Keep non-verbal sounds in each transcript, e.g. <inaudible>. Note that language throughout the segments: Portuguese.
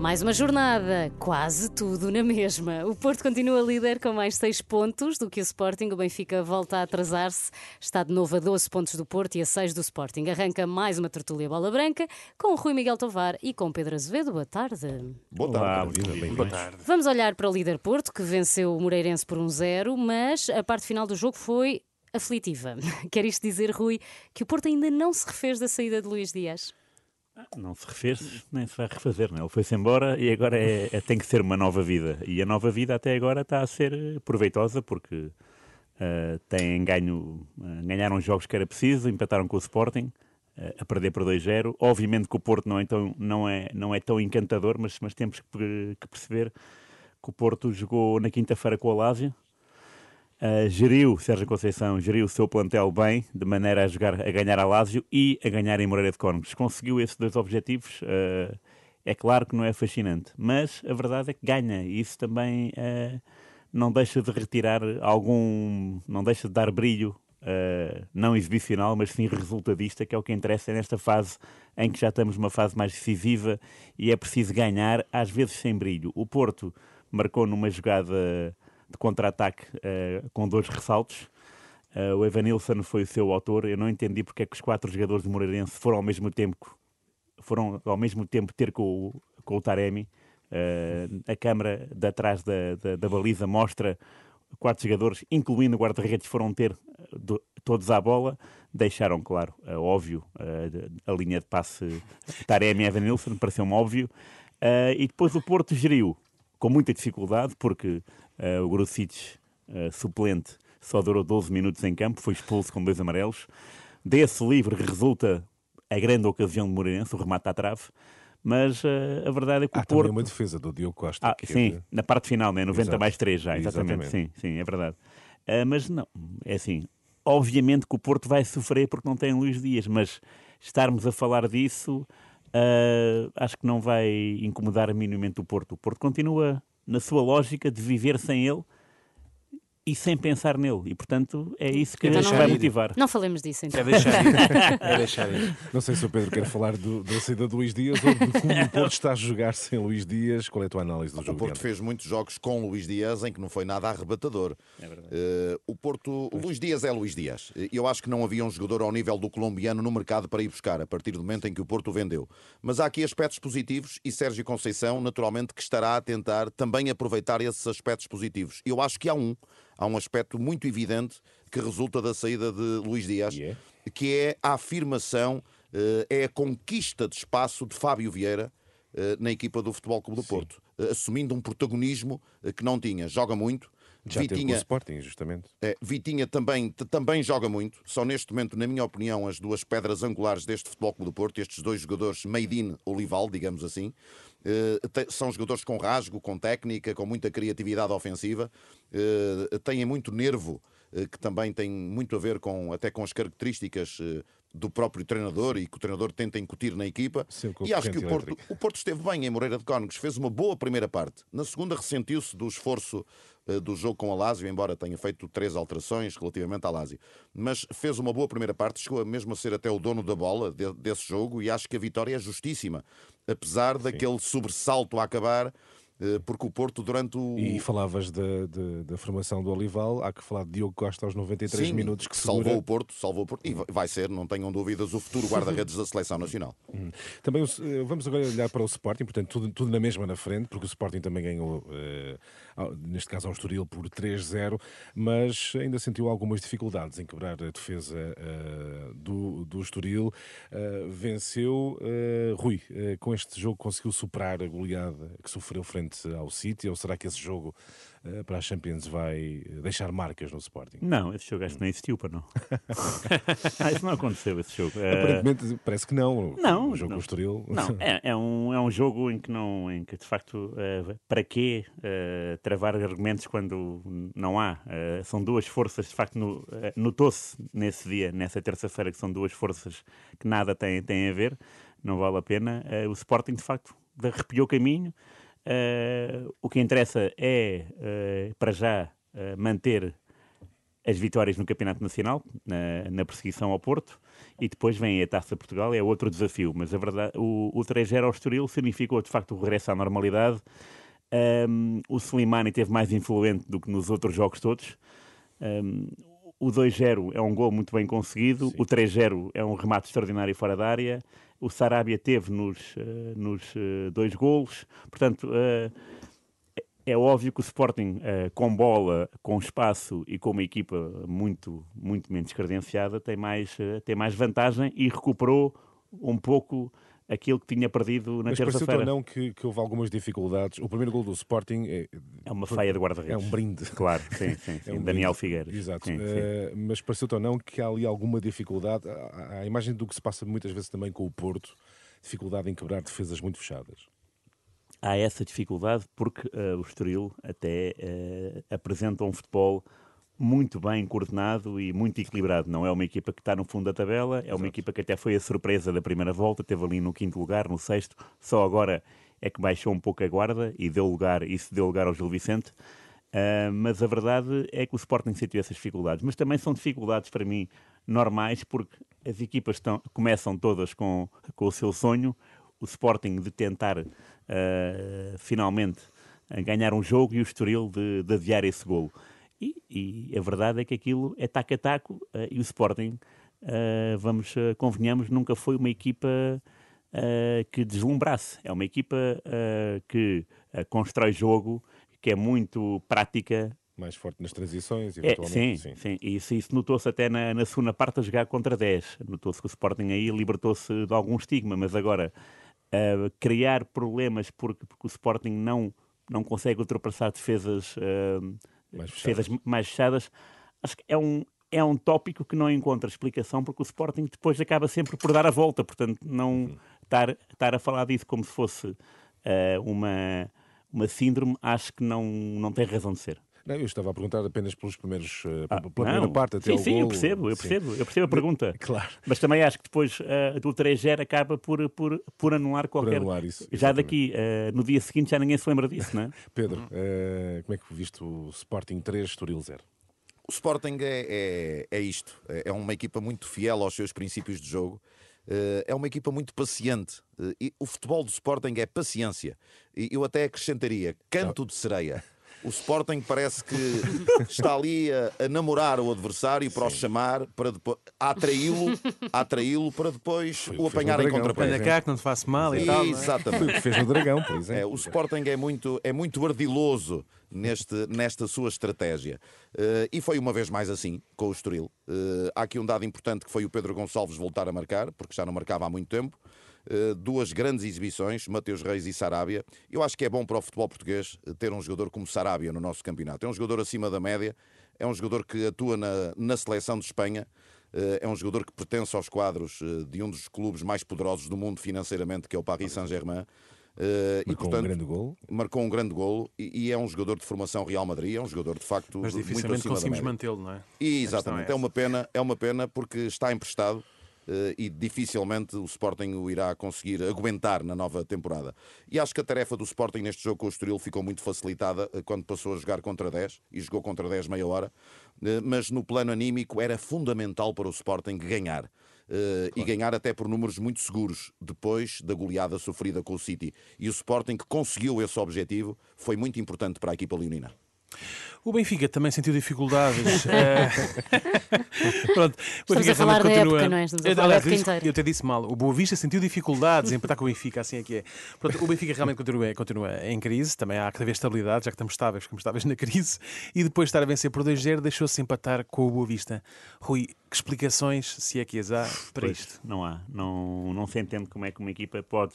Mais uma jornada, quase tudo na mesma. O Porto continua líder com mais 6 pontos do que o Sporting. O Benfica volta a atrasar-se. Está de novo a 12 pontos do Porto e a 6 do Sporting. Arranca mais uma tertúlia bola branca com o Rui Miguel Tovar e com Pedro Azevedo. Boa tarde. Boa tarde. Olá, bem Boa tarde. Vamos olhar para o líder Porto, que venceu o Moreirense por 1-0, mas a parte final do jogo foi aflitiva. <laughs> Quer isto dizer, Rui, que o Porto ainda não se refez da saída de Luís Dias? Não se refez, nem se vai refazer. Não? É? Ele foi-se embora e agora é, é, tem que ser uma nova vida. E a nova vida até agora está a ser proveitosa porque uh, têm ganho, uh, ganharam jogos que era preciso, empataram com o Sporting, uh, a perder por 2-0. Obviamente que o Porto não é tão, não é, não é tão encantador, mas, mas temos que, que perceber que o Porto jogou na quinta-feira com o Alásio Uh, geriu, Sérgio Conceição, geriu o seu plantel bem, de maneira a, jogar, a ganhar a Lásio e a ganhar em Moreira de Cónegos. Conseguiu esses dois objetivos, uh, é claro que não é fascinante, mas a verdade é que ganha e isso também uh, não deixa de retirar algum, não deixa de dar brilho, não exibicional, mas sim resultadista, que é o que interessa nesta fase em que já estamos numa fase mais decisiva e é preciso ganhar, às vezes sem brilho. O Porto marcou numa jogada de contra-ataque uh, com dois ressaltos. Uh, o Evanilson foi o seu autor. Eu não entendi porque é que os quatro jogadores do Moreirense foram ao mesmo tempo foram ao mesmo tempo ter com o, com o Taremi. Uh, a câmara de atrás da, da, da, baliza mostra quatro jogadores, incluindo o guarda-redes, foram ter do, todos à bola. Deixaram, claro, uh, óbvio, uh, a linha de passe Taremi e Evanilson, pareceu-me óbvio. e depois o Porto geriu com muita dificuldade, porque Uh, o Grucic, uh, suplente, só durou 12 minutos em campo, foi expulso com dois amarelos. Desse livre resulta a grande ocasião de Moreirense, o remate à trave. Mas uh, a verdade é que o Porto. uma defesa do Diogo Costa. Ah, sim, é... na parte final, né? 90 Exato. mais 3 já, exatamente. exatamente. Sim, sim, é verdade. Uh, mas não, é assim. Obviamente que o Porto vai sofrer porque não tem Luís Dias, mas estarmos a falar disso uh, acho que não vai incomodar minimamente o Porto. O Porto continua na sua lógica de viver sem ele e sem pensar nele. E, portanto, é isso que então vai ir. motivar. Não falemos disso, então. É deixar <laughs> ir. É deixar ir. Não sei se o Pedro quer falar do, da saída de Luís Dias ou de como <laughs> o Porto está a jogar sem Luís Dias. Qual é a tua análise do jogo? O Porto fez muitos jogos com Luís Dias em que não foi nada arrebatador. É verdade. Uh, o Porto... O Luís Dias é Luís Dias. Eu acho que não havia um jogador ao nível do colombiano no mercado para ir buscar, a partir do momento em que o Porto o vendeu. Mas há aqui aspectos positivos e Sérgio Conceição, naturalmente, que estará a tentar também aproveitar esses aspectos positivos. Eu acho que há um há um aspecto muito evidente que resulta da saída de Luís Dias, yeah. que é a afirmação, eh, é a conquista de espaço de Fábio Vieira eh, na equipa do Futebol Clube do. Porto, eh, assumindo um protagonismo que não tinha. Joga muito, já Vitinha, Sporting, justamente. É, Vitinha também, também joga muito. São neste momento, na minha opinião, as duas pedras angulares deste Futebol Clube do Porto, estes dois jogadores made in Olival, digamos assim. Uh, são jogadores com rasgo, com técnica, com muita criatividade ofensiva. Uh, têm muito nervo, uh, que também tem muito a ver com, até com as características do próprio treinador e que o treinador tenta incutir na equipa. E acho que o Porto, o Porto esteve bem em Moreira de Cónegos, fez uma boa primeira parte. Na segunda ressentiu-se do esforço uh, do jogo com a Lazio, embora tenha feito três alterações relativamente à Lazio. Mas fez uma boa primeira parte, chegou mesmo a ser até o dono da bola de, desse jogo e acho que a vitória é justíssima. Apesar Sim. daquele sobressalto a acabar porque o Porto durante o... E falavas da, da, formação do Olival, há que falar de Diogo Costa aos 93 Sim, minutos que segura... salvou o Porto, salvou o Porto, e vai ser, não tenham dúvidas, o futuro <laughs> guarda-redes da Seleção Nacional. Hum. Também eh, vamos agora olhar para o Sporting, portanto tudo, tudo na mesma na frente, porque o Sporting também ganhou, eh, neste caso ao Estoril, por 3-0, mas ainda sentiu algumas dificuldades em quebrar a defesa do, do Estoril. venceu, Rui, com este jogo conseguiu superar a goleada que sofreu frente frente ao City? Ou será que esse jogo uh, para a Champions vai deixar marcas no Sporting? Não, esse jogo acho que não existiu para não. ah, isso não aconteceu, esse jogo. Eh, Aparentemente uh... parece que não. Não. O jogo não. Estoril. Não, <laughs> é, é, um, é um jogo em que, não, em que de facto, uh, para quê travar argumentos quando não há? são duas forças, de facto, no, notou-se nesse dia, nessa terça-feira, que são duas forças que nada têm, têm a ver. Não vale a pena. o Sporting, de facto, arrepiou caminho. Uh, o que interessa é, uh, para já, uh, manter as vitórias no Campeonato Nacional, na, na, perseguição ao Porto, e depois vem a Taça Portugal, é outro desafio. Mas a verdade, o, o 3-0 ao Estoril significou de facto o regresso à normalidade. Um, o Slimani teve mais influente do que nos outros jogos todos. Um, o 2-0 é um gol muito bem conseguido, Sim. o 3-0 é um remate extraordinário fora da área, o Sarabia teve nos, uh, nos uh, dois golos, portanto, uh, é óbvio que o Sporting, com bola, com espaço e com uma equipa muito, muito menos credenciada, tem mais, tem mais vantagem e recuperou um pouco aquilo que tinha perdido na terça-feira. Mas pareceu não que, que, houve algumas dificuldades. O primeiro gol do Sporting é, é uma feia de guarda-redes. É um brinde. Claro, sim, sim. <laughs> sim. É um Daniel Figueiredo. Exato. Sim, uh, sim. Mas pareceu ou não que há ali alguma dificuldade. A, a imagem do que se passa muitas vezes também com o Porto, dificuldade em quebrar defesas muito fechadas há essa dificuldade porque uh, o Estoril até uh, apresenta um futebol muito bem coordenado e muito equilibrado. Não é uma equipa que está no fundo da tabela, é uma Exato. equipa que até foi a surpresa da primeira volta, teve ali no quinto lugar, no sexto, só agora é que baixou um pouco a guarda e deu lugar, isso deu lugar ao Gil Vicente. Uh, mas a verdade é que o Sporting sentiu essas dificuldades. Mas também são dificuldades para mim normais, porque as equipas estão, começam todas com, com o seu sonho. O Sporting de tentar uh, finalmente ganhar um jogo e o Estoril de, de adiar esse golo. E, e, a verdade é que aquilo é taco a taco uh, e o Sporting, uh, vamos, uh, convenhamos, nunca foi uma equipa que deslumbrasse. É uma equipa que constrói jogo, que é muito prática. Mais forte nas transições, é, sim, sim, sim. E isso, isso notou-se até na, na, segunda parte a jogar contra 10. Notou-se que o Sporting aí libertou-se de algum estigma, mas agora criar problemas porque, porque, o Sporting não, não consegue ultrapassar defesas mais fechadas. mais fechadas, acho que é um, é um tópico que não encontra explicação porque o Sporting depois acaba sempre por dar a volta, portanto, não uhum. estar, estar a falar disso como se fosse uh, uma, uma síndrome, acho que não, não tem razão de ser. Não, eu estava a perguntar apenas pelos primeiros, uh, ah, pela primeira parte até sim, sim, gol. eu percebo, eu percebo, eu percebo a pergunta. <laughs> Claro. Mas também acho que depois uh, do 3-0 acaba por, por, por anular qualquer... Por anular isso, já daqui, uh, no dia seguinte, já ninguém se lembra disso, não é? <laughs> Pedro, uh, como é que viste o Sporting 3, Estoril 0? O Sporting é, é, é isto, é, é uma equipa muito fiel aos seus princípios de jogo, é uma equipa muito paciente. E o futebol do Sporting é paciência. E eu até acrescentaria canto de sereia. O Sporting parece que <laughs> está ali a, a namorar o adversário para Sim. o chamar, para depois a atraí-lo, a atraí-lo para depois o apanhar em contrapé. Olha cá que não te faço mal e, e tal. É? Exatamente. Foi o que fez no Dragão, por exemplo. É, o Sporting é muito, é muito ardiloso neste, nesta sua estratégia. Uh, e foi uma vez mais assim com o Estoril. Uh, há aqui um dado importante que foi o Pedro Gonçalves voltar a marcar, porque já não marcava há muito tempo. Eh, duas grandes exibições, Mateus Reis e Sarabia. Eu acho que é bom para o futebol português eh, ter um jogador como Sarabia no nosso campeonato. É um jogador acima da média, é um jogador que atua na, na seleção de Espanha. Eh, é um jogador que pertence aos quadros de um dos clubes mais poderosos do mundo financeiramente, que é o Paris Saint-Germain. Uh, marcou e, portanto, um grande gol. Marcou um grande gol e, e, é um jogador de formação Real Madrid, é um jogador de facto Mas dificilmente muito conseguimos mantê-lo, não é? E, exatamente, é, é, uma pena, é uma pena porque está emprestado eh, e dificilmente o Sporting o irá conseguir aguentar na nova temporada. E acho que a tarefa do Sporting neste jogo com o Estoril ficou muito facilitada eh, quando passou a jogar contra 10 e jogou contra 10 meia hora, eh, mas no plano anímico era fundamental para o Sporting ganhar. Claro. e ganhar até por números muito seguros depois da goleada sofrida com o City. E o Sporting que conseguiu esse objetivo foi muito importante para a equipa leonina. O Benfica também sentiu dificuldades. <laughs> Eh, pronto, o Benfica realmente continua. Época, não é? Estamos a falar Aliás, eu, eu até disse mal. O Boa Vista sentiu dificuldades em empatar com o Benfica, assim é que é. Pronto, o Benfica realmente continua, continua em crise. Também há cada vez estabilidade, já que estamos estáveis, ficamos estáveis na crise. E depois de estar a vencer por 2-0, deixou-se empatar com o Boa Vista. Rui, que explicações, se é que as há, para pois, isto? Não há. Não, não se entende como é que uma equipa pode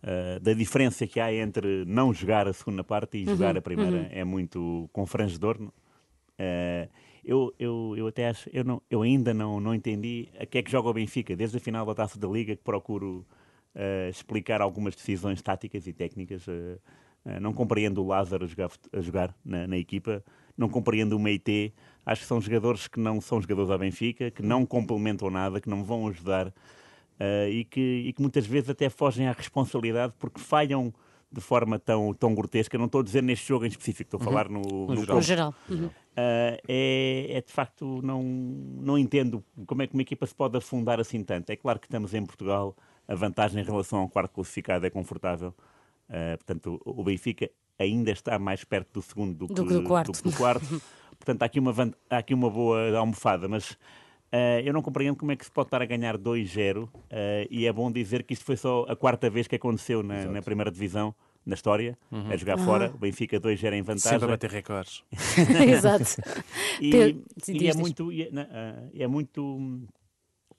Uh, da diferença que há entre não jogar a segunda parte e uhum, jogar a primeira uhum. é muito confrangedor. Uh, eu, eu, eu até acho, eu, não, eu ainda não, não entendi a que é que joga o Benfica, desde a final da taça da Liga, que procuro uh, explicar algumas decisões táticas e técnicas. não compreendo o Lázaro a jogar, a jogar na, na, equipa, não compreendo o Meite. Acho que são jogadores que não são jogadores da Benfica, que não complementam nada, que não vão ajudar uh, e, que, e que muitas vezes até fogem à responsabilidade porque falham de forma tão, tão grotesca. Não estou a dizer neste jogo em específico, estou a falar no, no, geral. No todo. geral. Uhum. Uh, é, é de facto, não, não entendo como é que uma equipa se pode afundar assim tanto. É claro que estamos em Portugal, a vantagem em relação ao quarto classificado é confortável. Uh, portanto, o Benfica ainda está mais perto do segundo do que Do que do quarto. do do quarto. portanto, há aqui, uma, há aqui uma boa almofada, mas uh, eu não compreendo como é que se pode estar a ganhar 2-0 uh, e é bom dizer que isto foi só a quarta vez que aconteceu na, na primeira divisão, na história, a jogar fora, o Benfica 2-0 em vantagem. Sempre a bater recordes. <laughs> <laughs> Exato. E, Te- e é, muito, e é, na- ah, é muito hum,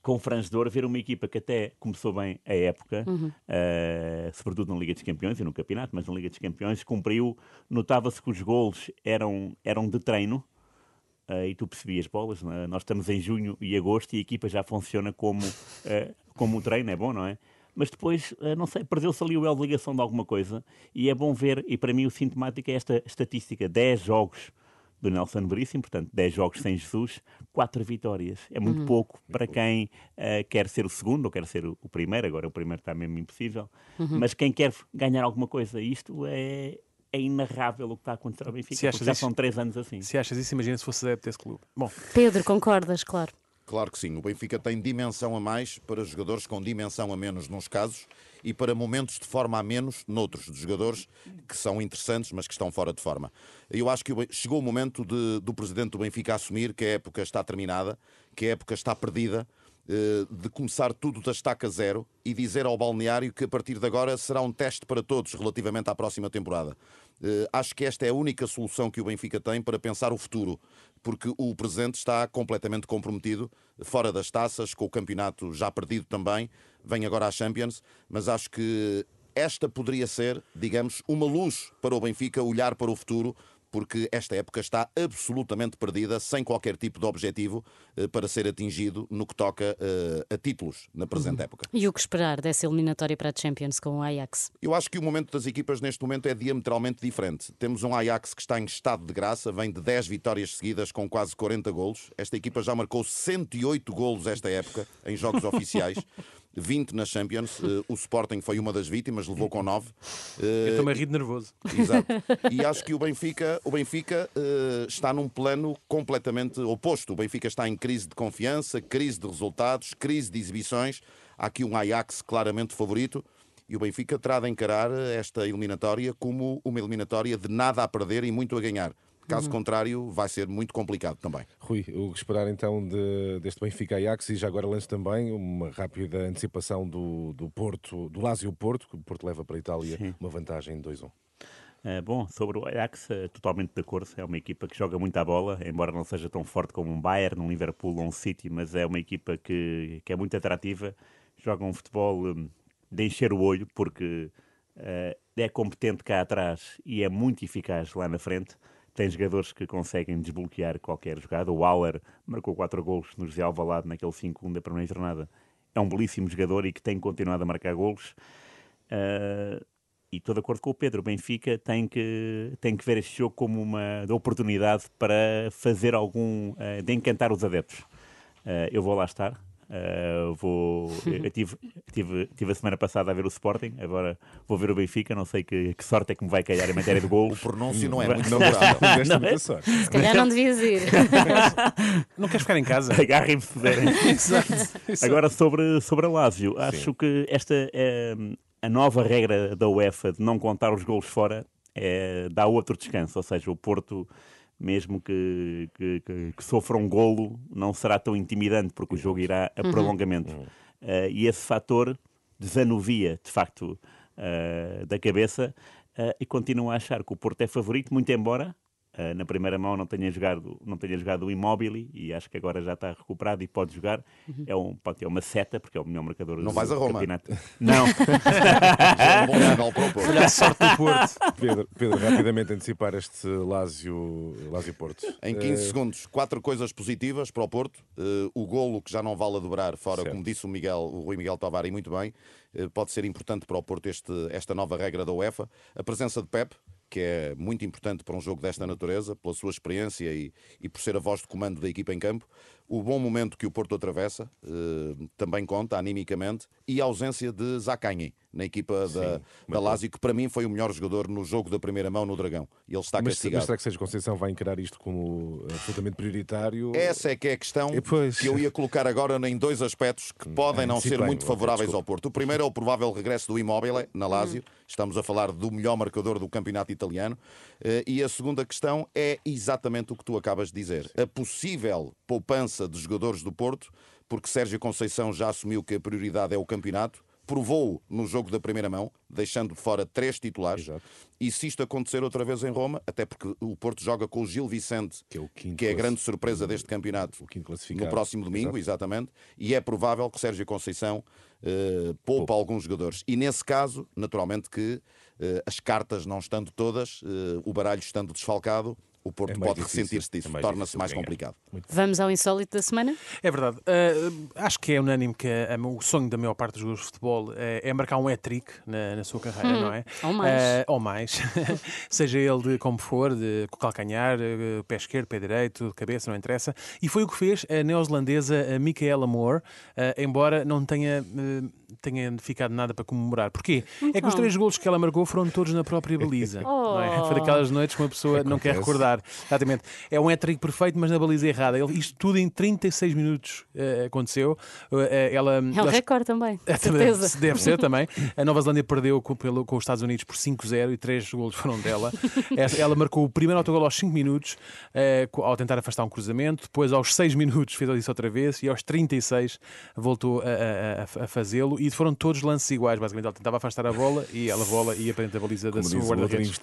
confrangedor ver uma equipa que até começou bem a época, Uhum. ah, sobretudo na Liga dos Campeões e no campeonato, mas na Liga dos Campeões, cumpriu, notava-se que os golos eram, eram de treino, ah, e tu percebias bolas, não é? nós estamos em junho e agosto e a equipa já funciona como, ah, como o treino, é bom, não é? Mas depois, ah, não sei, perdeu-se ali o elo de ligação de alguma coisa e é bom ver, e para mim o sintomático é esta estatística, 10 jogos do Nelson Veríssimo, portanto 10 jogos sem Jesus, 4 vitórias. É muito pouco para quem quer ser o segundo ou quer ser o, o primeiro, agora o primeiro está mesmo impossível, mas quem quer ganhar alguma coisa, isto é... É inarrável o que está a acontecer ao Benfica, Se achas já isso- são três anos assim. Se achas isso, imagina se fosse adepto desse clube. Bom, Pedro, concordas, claro. Claro que sim. O Benfica tem dimensão a mais para jogadores com dimensão a menos nos casos e para momentos de forma a menos noutros de jogadores que são interessantes, mas que estão fora de forma. Eu acho que chegou o momento de- do presidente do Benfica assumir que a época está terminada, que a época está perdida, de começar tudo da estaca zero e dizer ao balneário que a partir de agora será um teste para todos relativamente à próxima temporada. Eh, Acho que esta é a única solução que o Benfica tem para pensar o futuro, porque o presente está completamente comprometido, fora das taças, com o campeonato já perdido também, vem agora à Champions, mas acho que esta poderia ser, digamos, uma luz para o Benfica olhar para o futuro, porque esta época está absolutamente perdida, sem qualquer tipo de objetivo eh, para ser atingido no que toca eh, a títulos na presente época. E o que esperar dessa eliminatória para a Champions com o Ajax? Eu acho que o momento das equipas neste momento é diametralmente diferente. Temos um Ajax que está em estado de graça, vem de 10 vitórias seguidas com quase 40 golos. Esta equipa já marcou 108 golos esta época em jogos <laughs> oficiais. 20 na Champions. <laughs> Eh, o Sporting foi uma das vítimas, levou com 9. eu estou-me a rir de nervoso. Exato. <laughs> E acho que o Benfica, o Benfica eh, está num plano completamente oposto. O Benfica está em crise de confiança, crise de resultados, crise de exibições. Há aqui um Ajax claramente favorito. E o Benfica terá de encarar esta eliminatória como uma eliminatória de nada a perder e muito a ganhar. Caso contrário, vai ser muito complicado também. Rui, o que esperar então de- deste Benfica Ajax e já agora lanço também uma rápida antecipação do, do Porto, do Lazio Porto, que o Porto leva para a Itália uma vantagem 2-1. Uh, bom, sobre o Ajax, uh, totalmente de acordo. É uma equipa que joga muito à bola, embora não seja tão forte como um Bayern, um Liverpool ou um City, mas é uma equipa que, que é muito atrativa. Joga um futebol um, de encher o olho, porque uh, é competente cá atrás e é muito eficaz lá na frente. Tem jogadores que conseguem desbloquear qualquer jogada. O Auer marcou 4 golos no José Alvalade naquele 5-1 da primeira jornada. É um belíssimo jogador e que tem continuado a marcar golos. Uh, e estou de acordo com o Pedro. O Benfica tem que, tem que ver este jogo como uma oportunidade para fazer algum. eh, de encantar os adeptos. Eh, eu vou lá estar. Eh, vou, eu tive, tive, tive a semana passada a ver o Sporting, agora vou ver o Benfica. Não sei que, que sorte é que me vai calhar em matéria de <laughs> O golos. pronúncio não é <laughs> Não, muito Não favorável. não muita sorte. Se calhar não devias ir. <laughs> Não queres ficar em casa? Agarrem-me se puderem. Agora sobre, sobre a Lazio, acho que esta é a nova regra da UEFA de não contar os golos fora é, dá outro descanso, ou seja, o Porto mesmo que, que, que- que sofra um golo não será tão intimidante porque o jogo irá a prolongamento Eh, e esse fator desanuvia de facto eh, da cabeça eh, e continuo a achar que o Porto é favorito, muito embora Uh, na primeira mão não tenha jogado, não tenha jogado o Immobile e acho que agora já está recuperado e pode jogar. É, um, pode ter uma seta, porque é o melhor marcador Não do vais a Roma? campeonato. Não, <laughs> Olha a sorte do Porto. <laughs> Pedro, Pedro, rapidamente antecipar este Lazio, Lazio Porto. Em 15 segundos, quatro coisas positivas para o Porto. Eh, o golo que já não vale a dobrar fora, Certo. como disse o Miguel, o Rui Miguel Tovar, e muito bem, eh, pode ser importante para o Porto este, esta nova regra da UEFA. A presença de Pep, que é muito importante para um jogo desta natureza, pela sua experiência e, e por ser a voz de comando da equipa em campo. O bom momento que o Porto atravessa eh, também conta, animicamente, e a ausência de Zacanhi na equipa da, da Lazio, que para mim foi o melhor jogador no jogo da primeira mão no Dragão. Ele está Mas, castigado. mas será que Sérgio Conceição vai encarar isto como absolutamente prioritário? Essa é que é a questão E pois. que eu ia colocar agora em dois aspectos que podem não antecipe ser bem, muito favoráveis desculpa. ao Porto. O primeiro é o provável regresso do Immobile na Lazio. Estamos a falar do melhor marcador do campeonato italiano. Eh, E a segunda questão é exatamente o que tu acabas de dizer. A possível poupança de jogadores do Porto, porque Sérgio Conceição já assumiu que a prioridade é o campeonato, provou no jogo da primeira mão, deixando de fora três titulares. Exato. E se isto acontecer outra vez em Roma, até porque o Porto joga com o Gil Vicente, Que é que é a grande surpresa deste campeonato no próximo domingo, Exato. exatamente, e é provável que Sérgio Conceição eh, poupa alguns jogadores. E nesse caso, naturalmente que eh, as cartas não estando todas, eh, o baralho estando desfalcado, o Porto É pode ressentir-se disso, é torna-se mais ganhar. complicado. Vamos ao insólito da semana? É verdade. Uh, acho que é unânime que a- o sonho da maior parte dos jogadores de futebol é, é marcar um hat-trick na, na sua carreira, não é? ou mais. Uh, ou mais. <laughs> Seja ele de como for, de calcanhar, uh, pé esquerdo, pé direito, de cabeça, não interessa. E foi o que fez a neozelandesa Micaela Moore, uh, embora não tenha, uh, tenha ficado nada para comemorar. Porquê? É que os Então. três golos que ela marcou foram todos na própria baliza. <laughs> não é? Oh. Foi daquelas noites que uma pessoa não quer Acontece. recordar. Exatamente. É um hat-trick perfeito, mas na baliza errada. Ele- isto tudo em 36 minutos eh, aconteceu. Eh, ela, É um ela- recorde também, <laughs> É, certeza. <laughs> Deve ser também. A Nova Zelândia perdeu com, pelo, com os Estados Unidos por 5-0 e três golos foram dela. Ela marcou o primeiro autogol aos 5 minutos, co- ao tentar afastar um cruzamento. Depois, aos 6 minutos, fez isso outra vez. E aos 36, voltou a- a- a fazê-lo. E foram todos lances iguais. Basicamente, ela tentava afastar a bola e ela bola ia para dentro da baliza da sua guarda-redes.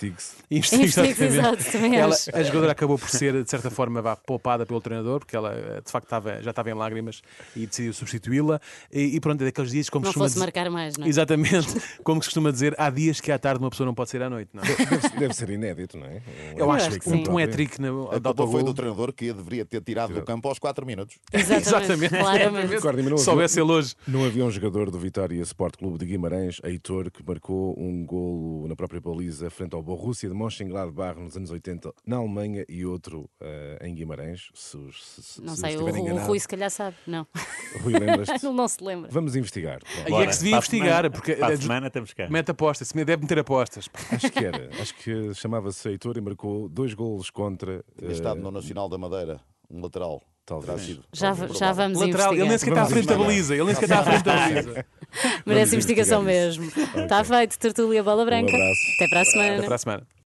exato, também ela, a jogadora acabou por ser, de certa forma, vá, poupada pelo treinador, porque ela eh, de facto estava, já estava em lágrimas e decidiu substituí-la. E, e pronto, é daqueles dias como Não costuma fosse dizer- marcar mais, não é? Exatamente, <laughs> como se costuma dizer, há dias que à tarde uma pessoa não pode ser à noite. Não é? Deve, deve ser inédito, não é? Um Eu acho acho que que sim. um, um hat-trick na- A de culpa foi do treinador que a deveria ter tirado do campo aos 4 minutos. Exatamente, <laughs> Exatamente. claramente. Se soubesse ele hoje. Não havia um jogador do Vitória Sport Clube de Guimarães, Heitor, que marcou um golo na própria baliza frente ao Borussia de Mönchengladbach nos anos 80 na Alemanha e outro eh, em Guimarães. Se, se, se, Não se sei, o, o. Rui se calhar sabe. Não, <laughs> Rui, lembras-te? não se lembra. Vamos investigar. Aí Bora, é que se devia investigar, semana- porque para a eh, semana estamos cá. mete apostas, se deve meter apostas. Acho que era. Acho que chamava-se Heitor e marcou dois golos contra. Tinha eh, estado no Nacional da Madeira, um lateral. Talvez. Já, já vamos Lateral, ele nem investigar. sequer está à frente da investigar. baliza. Ele nem sequer está à frente da baliza. Merece investigação investigar mesmo. Está feito, tertulia bola branca. abraço. Até para a semana. Até para a semana.